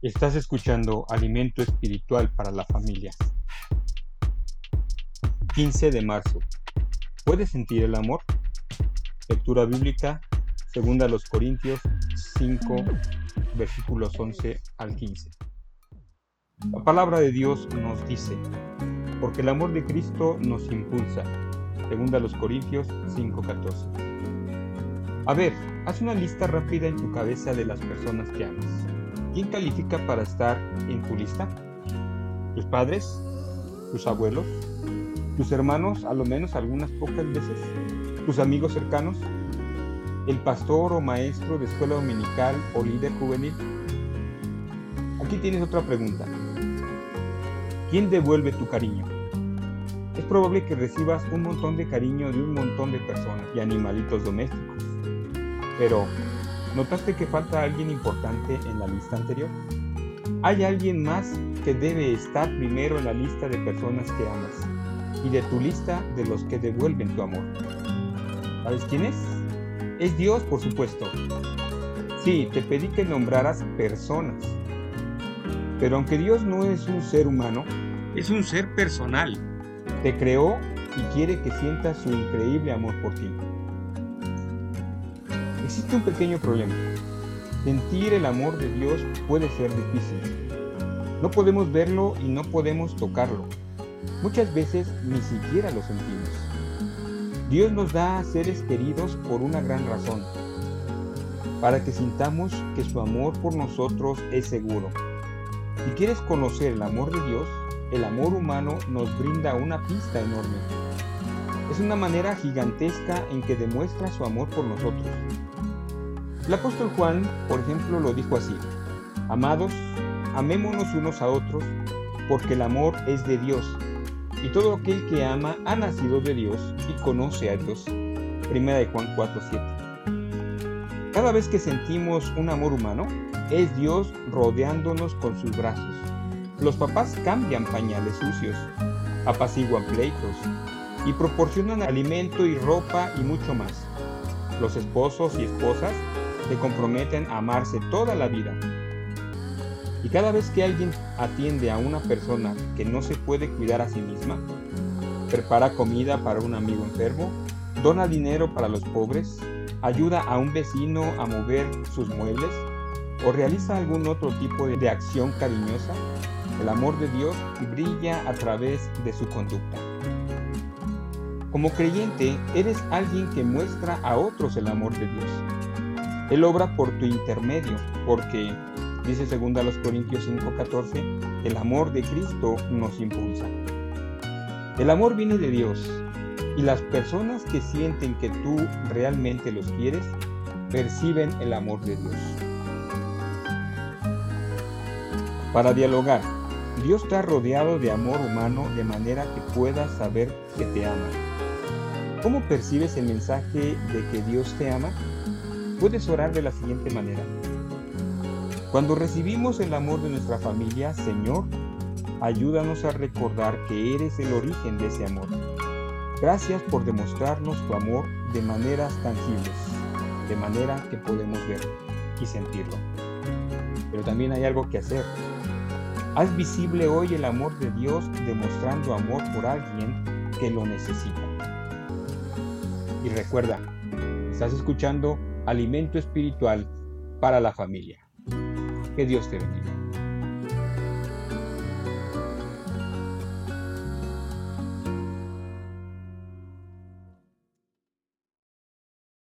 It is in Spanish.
Estás escuchando Alimento Espiritual para la Familia. 15 de marzo. ¿Puedes sentir el amor? Lectura bíblica, segunda a los Corintios 5, versículos 11 al 15. La palabra de Dios nos dice, porque el amor de Cristo nos impulsa, segunda a los Corintios 5:14. A ver, haz una lista rápida en tu cabeza de las personas que amas. ¿Quién califica para estar en tu lista? ¿Tus padres? ¿Tus abuelos? ¿Tus hermanos a lo menos algunas pocas veces? ¿Tus amigos cercanos? ¿El pastor o maestro de escuela dominical o líder juvenil? Aquí tienes otra pregunta. ¿Quién devuelve tu cariño? Es probable que recibas un montón de cariño de un montón de personas y animalitos domésticos. Pero, ¿Notaste que falta alguien importante en la lista anterior? Hay alguien más que debe estar primero en la lista de personas que amas y de tu lista de los que devuelven tu amor. ¿Sabes quién es? Es Dios, por supuesto. Sí, te pedí que nombraras personas. Pero aunque Dios no es un ser humano, es un ser personal. Te creó y quiere que sientas su increíble amor por ti. Existe un pequeño problema. Sentir el amor de Dios puede ser difícil. No podemos verlo y no podemos tocarlo. Muchas veces ni siquiera lo sentimos. Dios nos da a seres queridos por una gran razón, para que sintamos que su amor por nosotros es seguro. Si quieres conocer el amor de Dios, el amor humano nos brinda una pista enorme. Es una manera gigantesca en que demuestra su amor por nosotros. El apóstol Juan, por ejemplo, lo dijo así, Amados, amémonos unos a otros, porque el amor es de Dios, y todo aquel que ama ha nacido de Dios y conoce a Dios. Primera de Juan 4:7. Cada vez que sentimos un amor humano, es Dios rodeándonos con sus brazos. Los papás cambian pañales sucios, apaciguan pleitos y proporcionan alimento y ropa y mucho más. Los esposos y esposas se comprometen a amarse toda la vida. Y cada vez que alguien atiende a una persona que no se puede cuidar a sí misma, prepara comida para un amigo enfermo, dona dinero para los pobres, ayuda a un vecino a mover sus muebles o realiza algún otro tipo de acción cariñosa, el amor de Dios brilla a través de su conducta. Como creyente, eres alguien que muestra a otros el amor de Dios. Él obra por tu intermedio, porque, dice 2 Corintios 5:14, el amor de Cristo nos impulsa. El amor viene de Dios, y las personas que sienten que tú realmente los quieres, perciben el amor de Dios. Para dialogar, Dios está rodeado de amor humano de manera que puedas saber que te ama. ¿Cómo percibes el mensaje de que Dios te ama? Puedes orar de la siguiente manera. Cuando recibimos el amor de nuestra familia, Señor, ayúdanos a recordar que eres el origen de ese amor. Gracias por demostrarnos tu amor de maneras tangibles, de manera que podemos verlo y sentirlo. Pero también hay algo que hacer. Haz visible hoy el amor de Dios demostrando amor por alguien que lo necesita. Y recuerda, estás escuchando alimento espiritual para la familia. Que Dios te bendiga.